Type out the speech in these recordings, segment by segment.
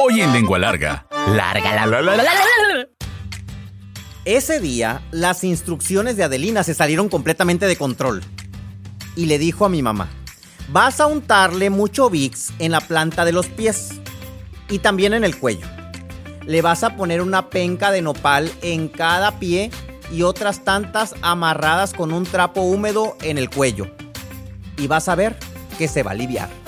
Hoy en Lengua Larga. Larga la la la la la la. Ese día, las instrucciones de Adelina se salieron completamente de control. Y le dijo a mi mamá, vas a untarle mucho Vicks en la planta de los pies y también en el cuello. Le vas a poner una penca de nopal en cada pie y otras tantas amarradas con un trapo húmedo en el cuello. Y vas a ver que se va a aliviar.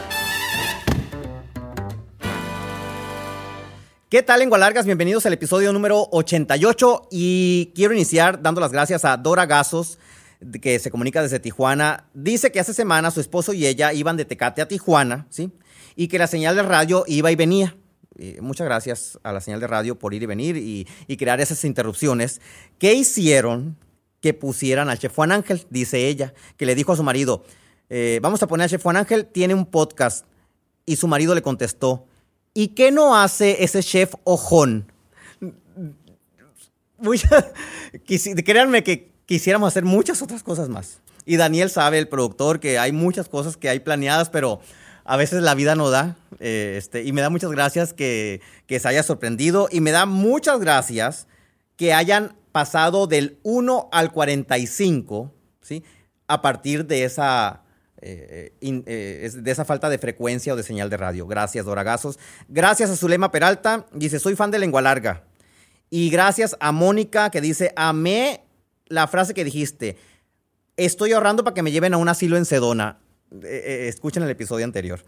¿Qué tal, lengua largas? Bienvenidos al episodio número 88 y quiero iniciar dando las gracias a Dora Gazos, que se comunica desde Tijuana. Dice que hace semana su esposo y ella iban de Tecate a Tijuana, ¿sí? Y que la señal de radio iba y venía. Eh, muchas gracias a la señal de radio por ir y venir y, crear esas interrupciones. ¿Qué hicieron que pusieran al chef Juan Ángel? Dice ella, que le dijo a su marido, eh, vamos a poner al chef Juan Ángel, tiene un podcast. Y su marido le contestó, ¿Y qué no hace ese chef ojón? Créanme que quisiéramos hacer muchas otras cosas más. Y Daniel sabe, el productor, que hay muchas cosas que hay planeadas, pero a veces la vida no da. eh, este, y me da muchas gracias que, que se haya sorprendido. Y me da muchas gracias que hayan pasado del 1 al 45, ¿sí? A partir de esa, eh, in- eh, es- de esa falta de frecuencia o de señal de radio. Gracias, Doragazos. Gracias a Zulema Peralta. Dice, soy fan de Lengua Larga. Y gracias a Mónica que dice, amé la frase que dijiste. Estoy ahorrando para que me lleven a un asilo en Sedona. Eh, eh, escuchen el episodio anterior.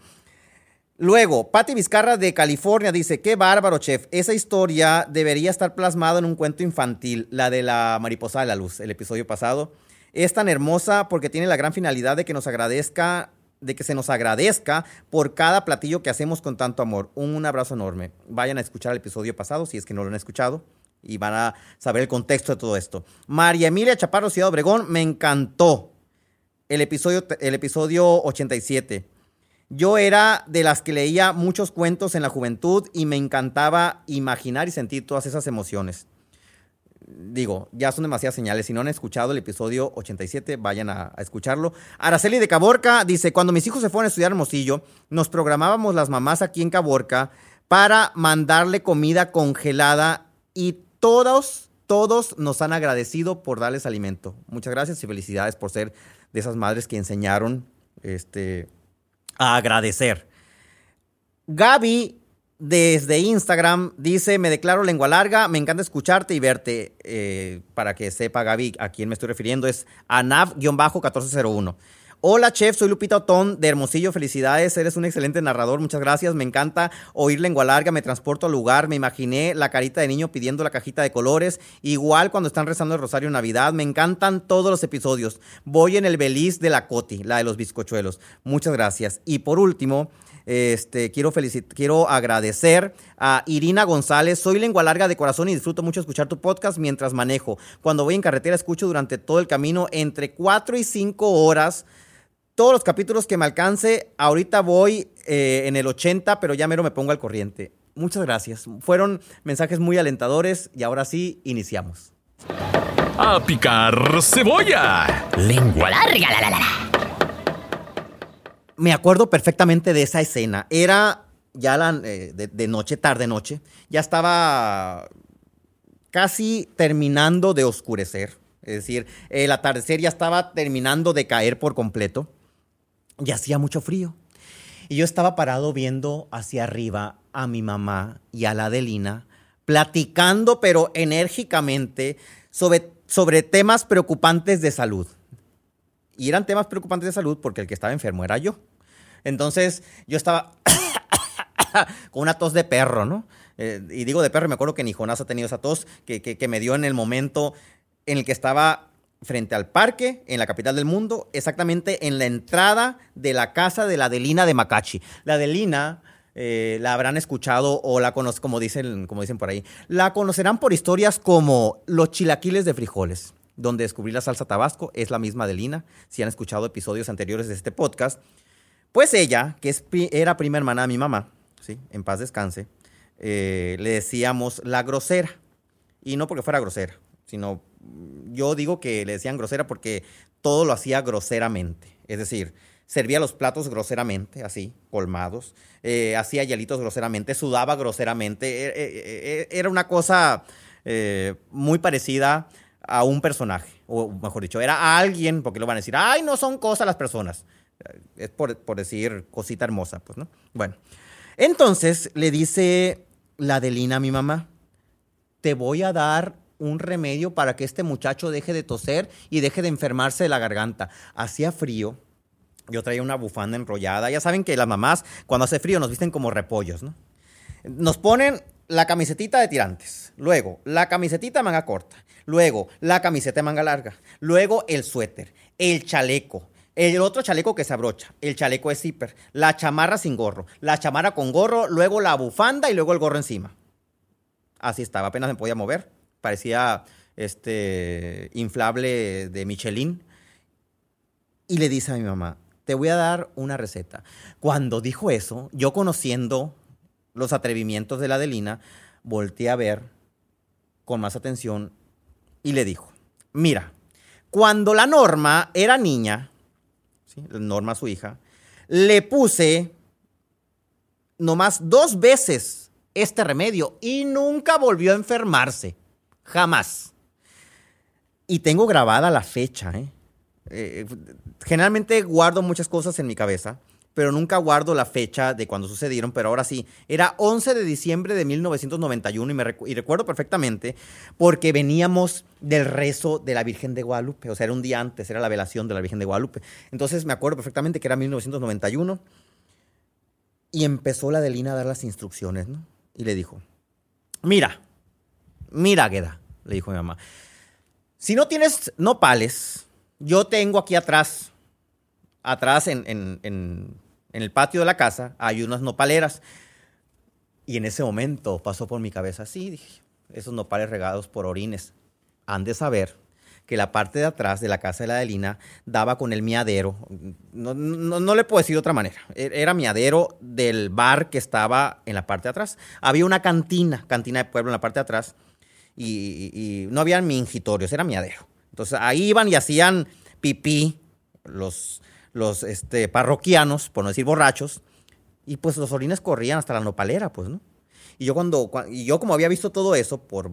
Luego, Patti Vizcarra de California dice, qué bárbaro, chef. Esa historia debería estar plasmada en un cuento infantil, la de la mariposa de la luz, el episodio pasado. Es tan hermosa porque tiene la gran finalidad de que nos agradezca, de que se nos agradezca por cada platillo que hacemos con tanto amor. Un abrazo enorme. Vayan a escuchar el episodio pasado si es que no lo han escuchado y van a saber el contexto de todo esto. María Emilia Chaparro Ciudad Obregón, me encantó el episodio, el episodio 87. Yo era de las que leía muchos cuentos en la juventud y me encantaba imaginar y sentir todas esas emociones. Digo, ya son demasiadas señales. Si no han escuchado el episodio 87, vayan a, escucharlo. Araceli de Caborca dice, cuando mis hijos se fueron a estudiar Hermosillo, nos programábamos las mamás aquí en Caborca para mandarle comida congelada y todos, todos nos han agradecido por darles alimento. Muchas gracias y felicidades por ser de esas madres que enseñaron este, a agradecer. Gaby desde Instagram dice, me declaro lengua larga, me encanta escucharte y verte. Eh, para que sepa Gaby a quién me estoy refiriendo, es anav-1401. Hola chef, soy Lupita Otón de Hermosillo, felicidades, eres un excelente narrador, muchas gracias, me encanta oír lengua larga, me transporto al lugar, me imaginé la carita de niño pidiendo la cajita de colores, igual cuando están rezando el rosario Navidad, me encantan todos los episodios, voy en el beliz de la Coti, la de los bizcochuelos, muchas gracias. Y por último, este, quiero, quiero agradecer a Irina González. Soy lengua larga de corazón y disfruto mucho escuchar tu podcast mientras manejo. Cuando voy en carretera escucho durante todo el camino entre 4 y 5 horas. Todos los capítulos que me alcance. Ahorita voy eh, en el 80, pero ya mero me pongo al corriente. Muchas gracias. Fueron mensajes muy alentadores y ahora sí, iniciamos. ¡A picar cebolla! Lengua larga, la la la la. Me acuerdo perfectamente de esa escena. Era ya la, eh, de, noche, tarde noche. Ya estaba casi terminando de oscurecer. Es decir, el atardecer ya estaba terminando de caer por completo. Y hacía mucho frío. Y yo estaba parado viendo hacia arriba a mi mamá y a la Adelina, platicando, pero enérgicamente, sobre, sobre temas preocupantes de salud. Y eran temas preocupantes de salud porque el que estaba enfermo era yo. Entonces yo estaba con una tos de perro, ¿no? Eh, y digo de perro, me acuerdo que ni Jonás ha tenido esa tos que, que, que me dio en el momento en el que estaba frente al parque, en la capital del mundo, exactamente en la entrada de la casa de la Adelina de Macachi. La Adelina eh, la habrán escuchado o la conocen, como dicen, como dicen por ahí. La conocerán por historias como Los chilaquiles de frijoles, donde descubrí la salsa tabasco, es la misma de Lina, si han escuchado episodios anteriores de este podcast. Pues ella, que es, era prima hermana de mi mamá, ¿sí? en paz descanse, eh, le decíamos la grosera. Y no porque fuera grosera, sino yo digo que le decían grosera porque todo lo hacía groseramente. Es decir, servía los platos groseramente, así, colmados, eh, hacía hielitos groseramente, sudaba groseramente. E, e, e, era una cosa eh, muy parecida a un personaje, o mejor dicho, era a alguien, porque lo van a decir, ay, no son cosas las personas. Es por, por decir cosita hermosa, pues, ¿no? Bueno, entonces le dice la Delina a mi mamá, te voy a dar un remedio para que este muchacho deje de toser y deje de enfermarse de la garganta. Hacía frío, yo traía una bufanda enrollada. Ya saben que las mamás, cuando hace frío, nos visten como repollos, ¿no? Nos ponen la camisetita de tirantes, luego la camisetita de manga corta, luego la camiseta de manga larga, luego el suéter, el chaleco, el otro chaleco que se abrocha, el chaleco de zipper, la chamarra sin gorro, la chamarra con gorro, luego la bufanda y luego el gorro encima. Así estaba, apenas me podía mover. Parecía este inflable de Michelin. Y le dice a mi mamá, te voy a dar una receta. Cuando dijo eso, yo conociendo los atrevimientos de la Adelina, volteé a ver con más atención y le dijo, mira, cuando la Norma era niña, ¿sí? Norma su hija, le puse nomás dos veces este remedio y nunca volvió a enfermarse, jamás. Y tengo grabada la fecha, ¿eh? Eh, generalmente guardo muchas cosas en mi cabeza, pero nunca guardo la fecha de cuando sucedieron, pero ahora sí, era 11 de diciembre de 1991 y, me y recuerdo perfectamente porque veníamos del rezo de la Virgen de Guadalupe, o sea, era un día antes, era la velación de la Virgen de Guadalupe. Entonces me acuerdo perfectamente que era 1991 y empezó la Delina a dar las instrucciones, ¿no? Y le dijo, mira, mira, Gueda, le dijo mi mamá, si no tienes nopales, yo tengo aquí atrás, atrás en, el patio de la casa, hay unas nopaleras. Y en ese momento pasó por mi cabeza, sí, dije, esos nopales regados por orines. Han de saber que la parte de atrás de la casa de la Adelina daba con el miadero. No, no, le puedo decir de otra manera. E, era miadero del bar que estaba en la parte de atrás. Había una cantina, cantina de pueblo en la parte de atrás. Y, y no había mingitorios, era miadero. Entonces ahí iban y hacían pipí los, los este, parroquianos, por no decir borrachos, y pues los orines corrían hasta la nopalera, pues, ¿no? Y yo cuando, y yo como había visto todo eso, por,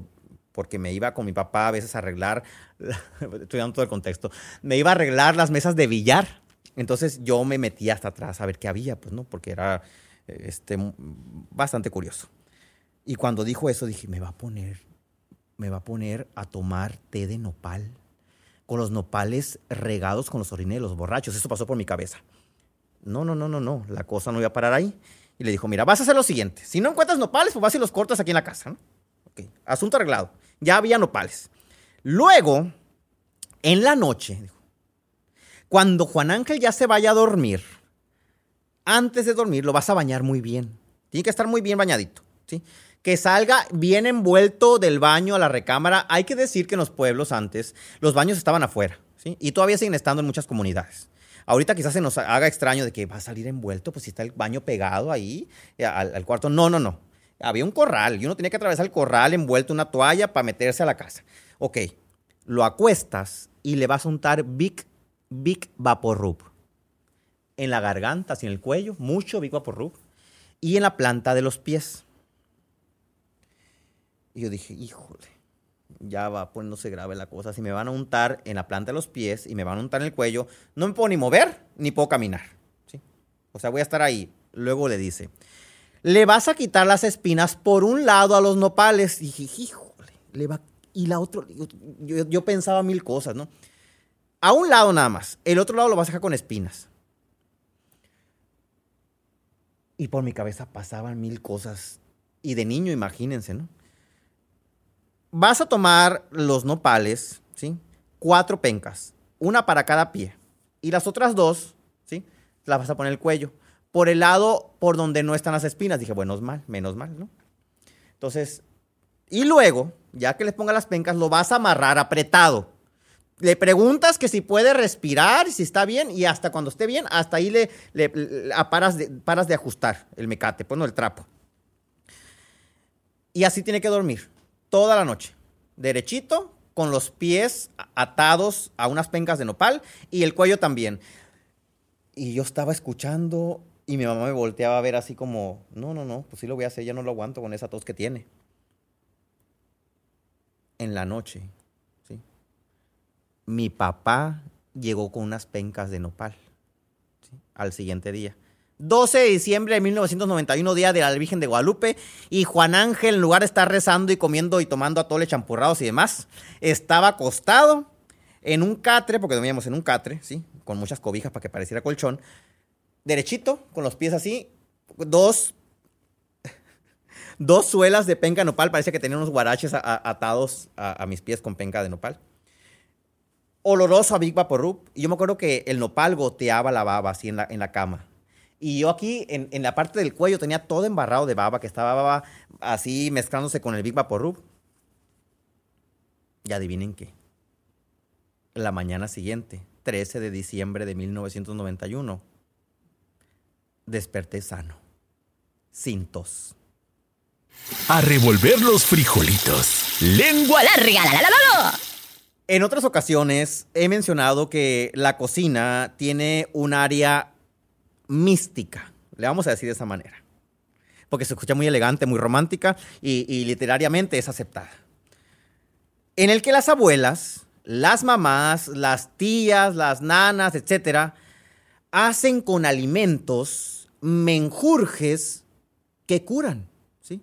porque me iba con mi papá a veces a arreglar, estoy dando todo el contexto, me iba a arreglar las mesas de billar. Entonces yo me metí hasta atrás a ver qué había, pues, ¿no? Porque era este, bastante curioso. Y cuando dijo eso, dije, me va a poner, me va a poner a tomar té de nopal con los nopales regados con los orines de los borrachos. Eso pasó por mi cabeza. No, no, no, no, no. La cosa no iba a parar ahí. Y le dijo, mira, vas a hacer lo siguiente. Si no encuentras nopales, pues vas y los cortas aquí en la casa. ¿no? Asunto arreglado. Ya había nopales. Luego, en la noche, cuando Juan Ángel ya se vaya a dormir, antes de dormir lo vas a bañar muy bien. Tiene que estar muy bien bañadito. ¿sí? Que salga bien envuelto del baño a la recámara. Hay que decir que en los pueblos antes los baños estaban afuera. Y todavía siguen estando en muchas comunidades. Ahorita quizás se nos haga extraño de que va a salir envuelto, pues si está el baño pegado ahí eh, al, cuarto. No, no, no. Había un corral y uno tenía que atravesar el corral envuelto en una toalla para meterse a la casa. Ok, lo acuestas y le vas a untar Big, Big Vaporub. En la garganta, así en el cuello, mucho Big Vaporub. Y en la planta de los pies. Y yo dije, híjole, ya va poniéndose grave la cosa. Si me van a untar en la planta de los pies y me van a untar en el cuello, no me puedo ni mover ni puedo caminar. ¿sí? O sea, voy a estar ahí. Luego le dice, le vas a quitar las espinas por un lado a los nopales. Y dije, híjole, le va... Y la otra, yo, yo pensaba mil cosas, ¿no? A un lado nada más. El otro lado lo vas a dejar con espinas. Y por mi cabeza pasaban mil cosas. Y de niño, imagínense, ¿no? Vas a tomar los nopales, ¿sí? Cuatro pencas, una para cada pie. Y las otras dos, ¿sí? Las vas a poner el cuello. por el lado por donde no están las espinas. Dije, bueno, es mal, menos mal, ¿no? Entonces, y luego, ya que le ponga las pencas, lo vas a amarrar apretado. Le preguntas que si puede respirar, si está bien, y hasta cuando esté bien, hasta ahí le, paras, de, paras de ajustar el mecate, pues no, el trapo. Y así tiene que dormir toda la noche. Derechito, con los pies atados a unas pencas de nopal y el cuello también. Y yo estaba escuchando y mi mamá me volteaba a ver así como, no, no, no, pues sí lo voy a hacer, ya no lo aguanto con esa tos que tiene. En la noche, ¿sí? Mi papá llegó con unas pencas de nopal, Al siguiente día. 12 de diciembre de 1991, día de la Virgen de Guadalupe, y Juan Ángel, en lugar de estar rezando y comiendo y tomando atole champurrados y demás, estaba acostado en un catre, porque dormíamos en un catre, ¿sí? Con muchas cobijas para que pareciera colchón, derechito, con los pies así, dos, dos suelas de penca de nopal, parece que tenía unos guaraches atados a, mis pies con penca de nopal. Oloroso a Big Vaporub, y yo me acuerdo que el nopal goteaba la baba así en la, en la cama y yo aquí en, la parte del cuello tenía todo embarrado de baba, que estaba baba así mezclándose con el Big Vaporub. Y adivinen qué. La mañana siguiente, 13 de diciembre de 1991, desperté sano, sin tos. A revolver los frijolitos. Lengua larga. La, la, la, en otras ocasiones he mencionado que la cocina tiene un área mística, le vamos a decir de esa manera, porque se escucha muy elegante, muy romántica y, literariamente es aceptada. En el que las abuelas, las mamás, las tías, las nanas, etcétera, hacen con alimentos menjurjes que curan. ¿sí?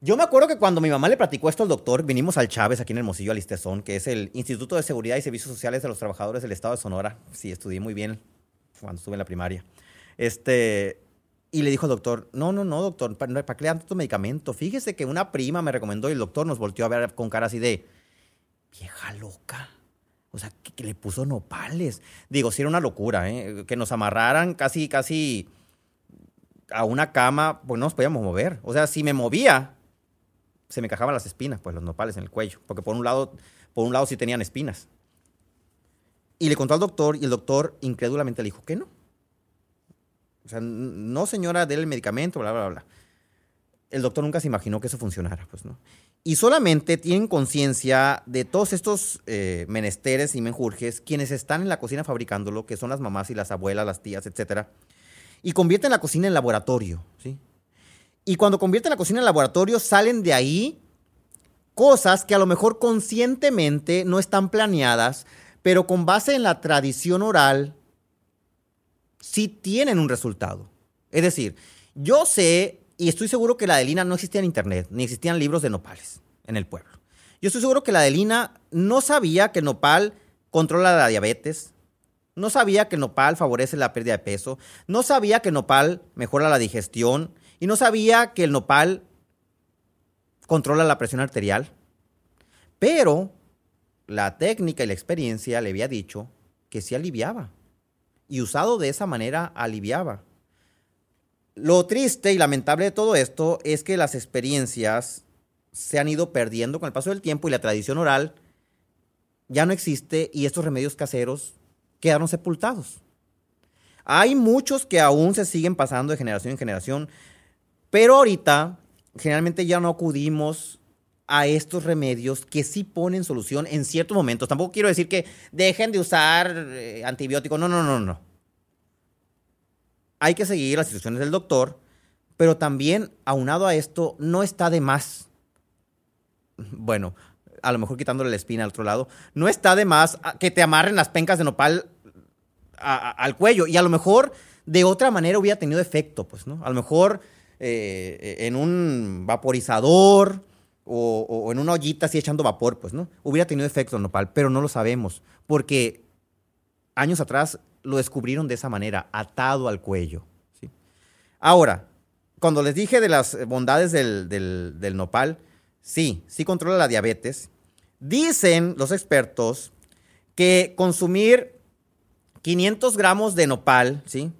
Yo me acuerdo que cuando mi mamá le platicó esto al doctor, vinimos al Chávez aquí en Hermosillo, al Istezón, que es el Instituto de Seguridad y Servicios Sociales de los Trabajadores del Estado de Sonora. Sí, estudié muy bien cuando estuve en la primaria. Este, y le dijo al doctor, no, no, no, doctor, ¿para, qué le dan tanto medicamento? Fíjese que una prima me recomendó y el doctor nos volteó a ver con cara así de, vieja loca. O sea, que, le puso nopales. Digo, sí era una locura, ¿eh? Que nos amarraran casi, casi a una cama, pues no nos podíamos mover. O sea, si me movía, se me cajaban las espinas, pues los nopales en el cuello. Porque por un lado, por un lado sí tenían espinas. Y le contó al doctor y el doctor incrédulamente le dijo que no. O sea, no señora, déle el medicamento, bla, bla, bla. El doctor nunca se imaginó que eso funcionara, pues, ¿no? Y solamente tienen conciencia de todos estos eh, menesteres y menjurjes quienes están en la cocina fabricándolo, que son las mamás y las abuelas, las tías, etcétera, y convierten la cocina en laboratorio, ¿sí? Y cuando convierten la cocina en laboratorio, salen de ahí cosas que a lo mejor conscientemente no están planeadas, pero con base en la tradición oral, sí tienen un resultado. Es decir, yo sé y estoy seguro que la Adelina no existía en internet, ni existían libros de nopales en el pueblo. Yo estoy seguro que la Adelina no sabía que el nopal controla la diabetes, no sabía que el nopal favorece la pérdida de peso, no sabía que el nopal mejora la digestión y no sabía que el nopal controla la presión arterial. Pero la técnica y la experiencia le había dicho que sí aliviaba. Y usado de esa manera aliviaba. Lo triste y lamentable de todo esto es que las experiencias se han ido perdiendo con el paso del tiempo y la tradición oral ya no existe y estos remedios caseros quedaron sepultados. Hay muchos que aún se siguen pasando de generación en generación, pero ahorita generalmente ya no acudimos a estos remedios que sí ponen solución en ciertos momentos. Tampoco quiero decir que dejen de usar eh, antibióticos. No, no, no, no. Hay que seguir las instrucciones del doctor, pero también, aunado a esto, no está de más. Bueno, a lo mejor quitándole la espina al otro lado, no está de más que te amarren las pencas de nopal al cuello. Y a lo mejor de otra manera hubiera tenido efecto, pues, ¿no? A lo mejor eh, en un vaporizador o, en una ollita así echando vapor, pues, ¿no? Hubiera tenido efecto nopal, pero no lo sabemos, porque años atrás lo descubrieron de esa manera, atado al cuello. Ahora, cuando les dije de las bondades del, del nopal, sí, sí controla la diabetes. Dicen los expertos que consumir 500 gramos de nopal, ¿sí?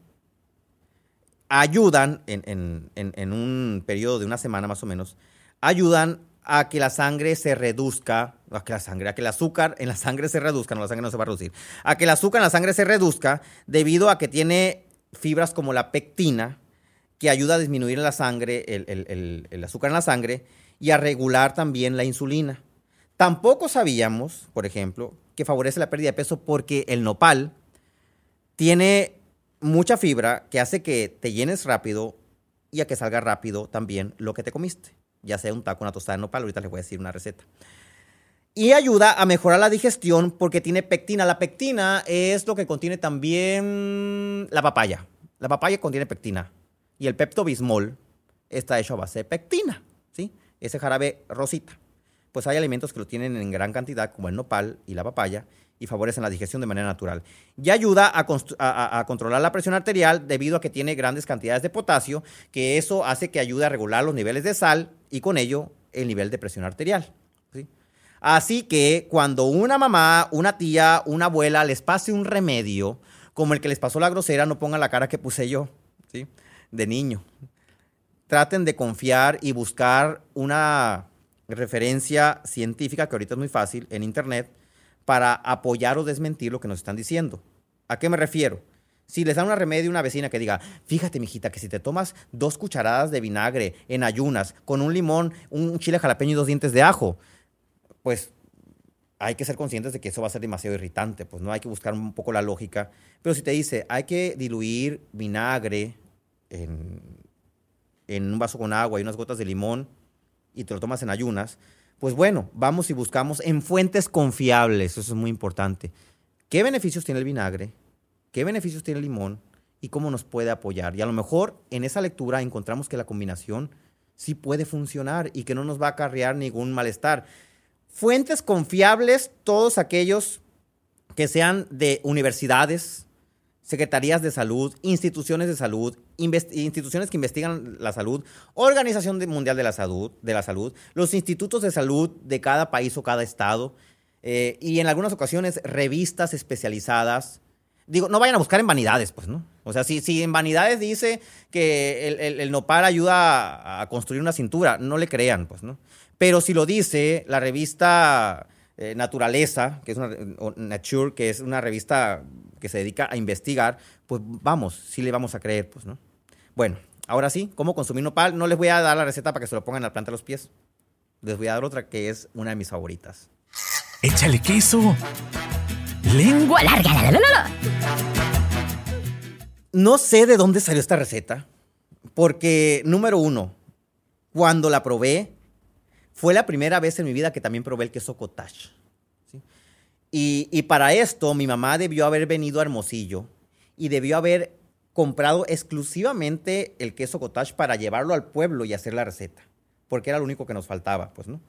ayudan, en, un periodo de una semana más o menos, ayudan a que la sangre se reduzca, a que la sangre, a que el azúcar en la sangre se reduzca, no, la sangre no se va a reducir, a que el azúcar en la sangre se reduzca debido a que tiene fibras como la pectina, que ayuda a disminuir la sangre, el, azúcar en la sangre, y a regular también la insulina. Tampoco sabíamos, por ejemplo, que favorece la pérdida de peso porque el nopal tiene mucha fibra que hace que te llenes rápido y a que salga rápido también lo que te comiste, ya sea un taco, una tostada de nopal, ahorita les voy a decir una receta. Y ayuda a mejorar la digestión porque tiene pectina. La pectina es lo que contiene también la papaya. La papaya contiene pectina. Y el Pepto Bismol está hecho a base de pectina, ¿sí? Ese jarabe rosita. Pues hay alimentos que lo tienen en gran cantidad, como el nopal y la papaya, y favorecen la digestión de manera natural. Y ayuda a, controlar la presión arterial debido a que tiene grandes cantidades de potasio, que eso hace que ayude a regular los niveles de sal y con ello el nivel de presión arterial. Así que cuando una mamá, una tía, una abuela les pase un remedio, como el que les pasó la grosera, no pongan la cara que puse yo, ¿sí? De niño. Traten de confiar y buscar una referencia científica, que ahorita es muy fácil, en internet, para apoyar o desmentir lo que nos están diciendo. ¿A qué me refiero? Si les dan una remedio a una vecina que diga, fíjate, mijita, que si te tomas dos cucharadas de vinagre en ayunas, con un limón, un chile jalapeño y dos dientes de ajo, pues hay que ser conscientes de que eso va a ser demasiado irritante, pues no hay que buscar un poco la lógica. Pero si te dice, hay que diluir vinagre en un vaso con agua y unas gotas de limón y te lo tomas en ayunas, pues bueno, vamos y buscamos en fuentes confiables, eso es muy importante. ¿Qué beneficios tiene el vinagre? ¿Qué beneficios tiene el limón? ¿Y cómo nos puede apoyar? Y a lo mejor en esa lectura encontramos que la combinación sí puede funcionar y que no nos va a acarrear ningún malestar. Fuentes confiables, todos aquellos que sean de universidades, secretarías de salud, instituciones de salud, instituciones que investigan la salud, Organización Mundial de la Salud, de la salud, los institutos de salud de cada país o cada estado, eh, y en algunas ocasiones revistas especializadas. Digo, no vayan a buscar en vanidades, pues, ¿no? O sea, si, si en vanidades dice que el, el, nopal ayuda a, construir una cintura, no le crean, pues, ¿no? Pero si lo dice la revista eh, Naturaleza, que es una, Nature, que es una revista que se dedica a investigar, pues vamos, sí le vamos a creer, pues, ¿no? Bueno, ahora sí, ¿cómo consumir nopal? No les voy a dar la receta para que se lo pongan en la planta de los pies. Les voy a dar otra que es una de mis favoritas. Échale queso. Lengua larga. No sé de dónde salió esta receta, porque número uno, cuando la probé, fue la primera vez en mi vida que también probé el queso cottage. Y, para esto mi mamá debió haber venido a Hermosillo y debió haber comprado exclusivamente el queso cottage para llevarlo al pueblo y hacer la receta, porque era lo único que nos faltaba, pues, ¿no?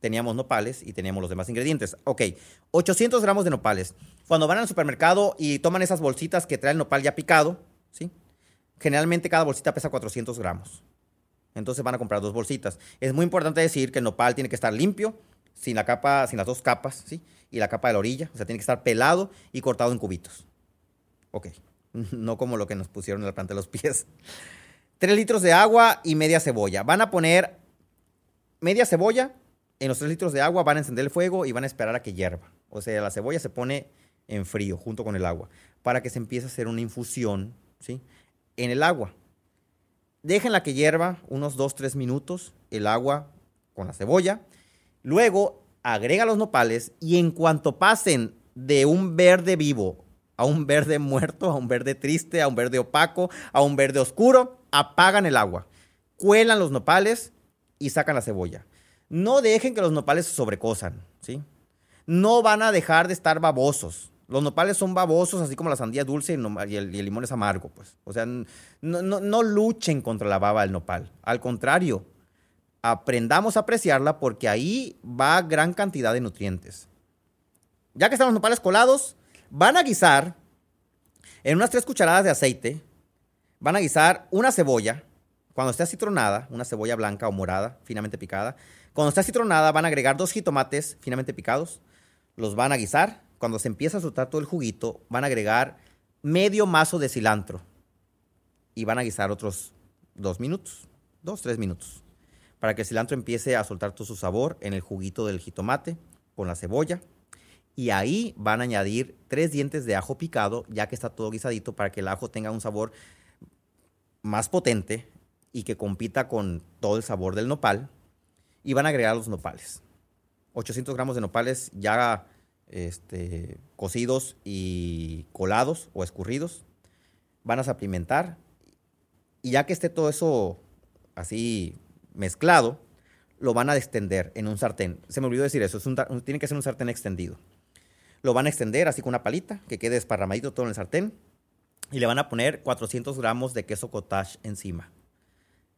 Teníamos nopales y teníamos los demás ingredientes. Ok, 800 gramos de nopales. Cuando van al supermercado y toman esas bolsitas que trae el nopal ya picado, ¿sí? Generalmente cada bolsita pesa 400 gramos. Entonces van a comprar dos bolsitas. Es muy importante decir que el nopal tiene que estar limpio, sin la capa, sin las dos capas, ¿sí? Y la capa de la orilla, o sea, tiene que estar pelado y cortado en cubitos. Ok, no como lo que nos pusieron en la planta de los pies. Tres litros de agua y media cebolla. Van a poner media cebolla en los tres litros de agua, van a encender el fuego y van a esperar a que hierva. O sea, la cebolla se pone en frío junto con el agua para que se empiece a hacer una infusión, ¿sí? En el agua. Déjenla que hierva unos 2-3 minutos el agua con la cebolla Luego agrega los nopales y en cuanto pasen de un verde vivo a un verde muerto, a un verde triste, a un verde opaco, a un verde oscuro, apagan el agua, cuelan los nopales y sacan la cebolla. No dejen que los nopales se sobrecosan, ¿sí? No van a dejar de estar babosos. Los nopales son babosos, así como la sandía dulce y el, limón es amargo, pues. O sea, no, no luchen contra la baba del nopal. Al contrario, aprendamos a apreciarla porque ahí va gran cantidad de nutrientes. Ya que están los nopales colados, van a guisar en unas tres cucharadas de aceite, van a guisar una cebolla, cuando esté acitronada, una cebolla blanca o morada, finamente picada. Cuando esté acitronada, van a agregar dos jitomates finamente picados, los van a guisar. Cuando se empieza a soltar todo el juguito, van a agregar medio mazo de cilantro y van a guisar otros dos minutos, dos, tres minutos, para que el cilantro empiece a soltar todo su sabor en el juguito del jitomate con la cebolla. Y ahí van a añadir tres dientes de ajo picado, ya que está todo guisadito, para que el ajo tenga un sabor más potente y que compita con todo el sabor del nopal. Y van a agregar los nopales. 800 gramos de nopales ya este, cocidos y colados o escurridos. Van a saplimentar. Y ya que esté todo eso así mezclado, lo van a extender en un sartén. Se me olvidó decir eso, tiene que ser un sartén extendido. Lo van a extender así con una palita, que quede esparramadito todo en el sartén. Y le van a poner 400 gramos de queso cottage encima.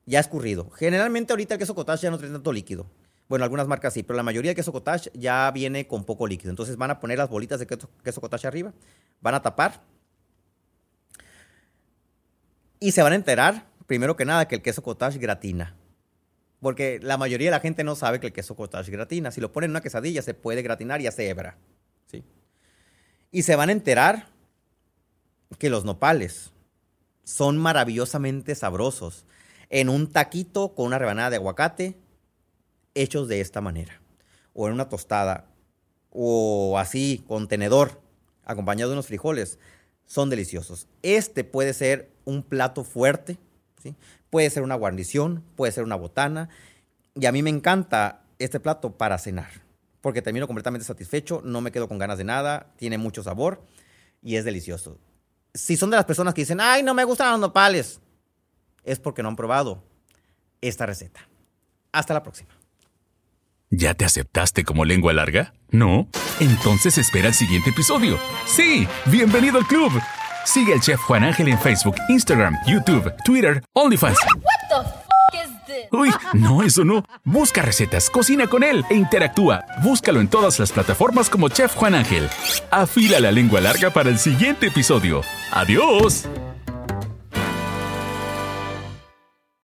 Ya escurrido. Generalmente ahorita el queso cottage ya no tiene tanto líquido. Bueno, algunas marcas sí, pero la mayoría de queso cottage ya viene con poco líquido. Entonces van a poner las bolitas de queso, queso cottage arriba, van a tapar y se van a enterar, primero que nada, que el queso cottage gratina. Porque la mayoría de la gente no sabe que el queso cottage gratina. Si lo ponen en una quesadilla, se puede gratinar y hace hebra. ¿sí? Y se van a enterar que los nopales son maravillosamente sabrosos. En un taquito con una rebanada de aguacate, hechos de esta manera. O en una tostada. O así, con tenedor, acompañado de unos frijoles. Son deliciosos. Este puede ser un plato fuerte. ¿sí? Puede ser una guarnición, puede ser una botana. Y a mí me encanta este plato para cenar. Porque termino completamente satisfecho, no me quedo con ganas de nada, tiene mucho sabor y es delicioso. Si son de las personas que dicen, ay, no me gustan los nopales, es porque no han probado esta receta. Hasta la próxima. ¿Ya te aceptaste como lengua larga? ¿No? Entonces espera el siguiente episodio. Sí, bienvenido al club. Sigue al chef Juan Ángel en Facebook, Instagram, YouTube, Twitter, OnlyFans. What the Uy, no, eso no. Busca recetas, cocina con él e interactúa. Búscalo en todas las plataformas como Chef Juan Ángel. Afila la lengua larga para el siguiente episodio. ¡Adiós!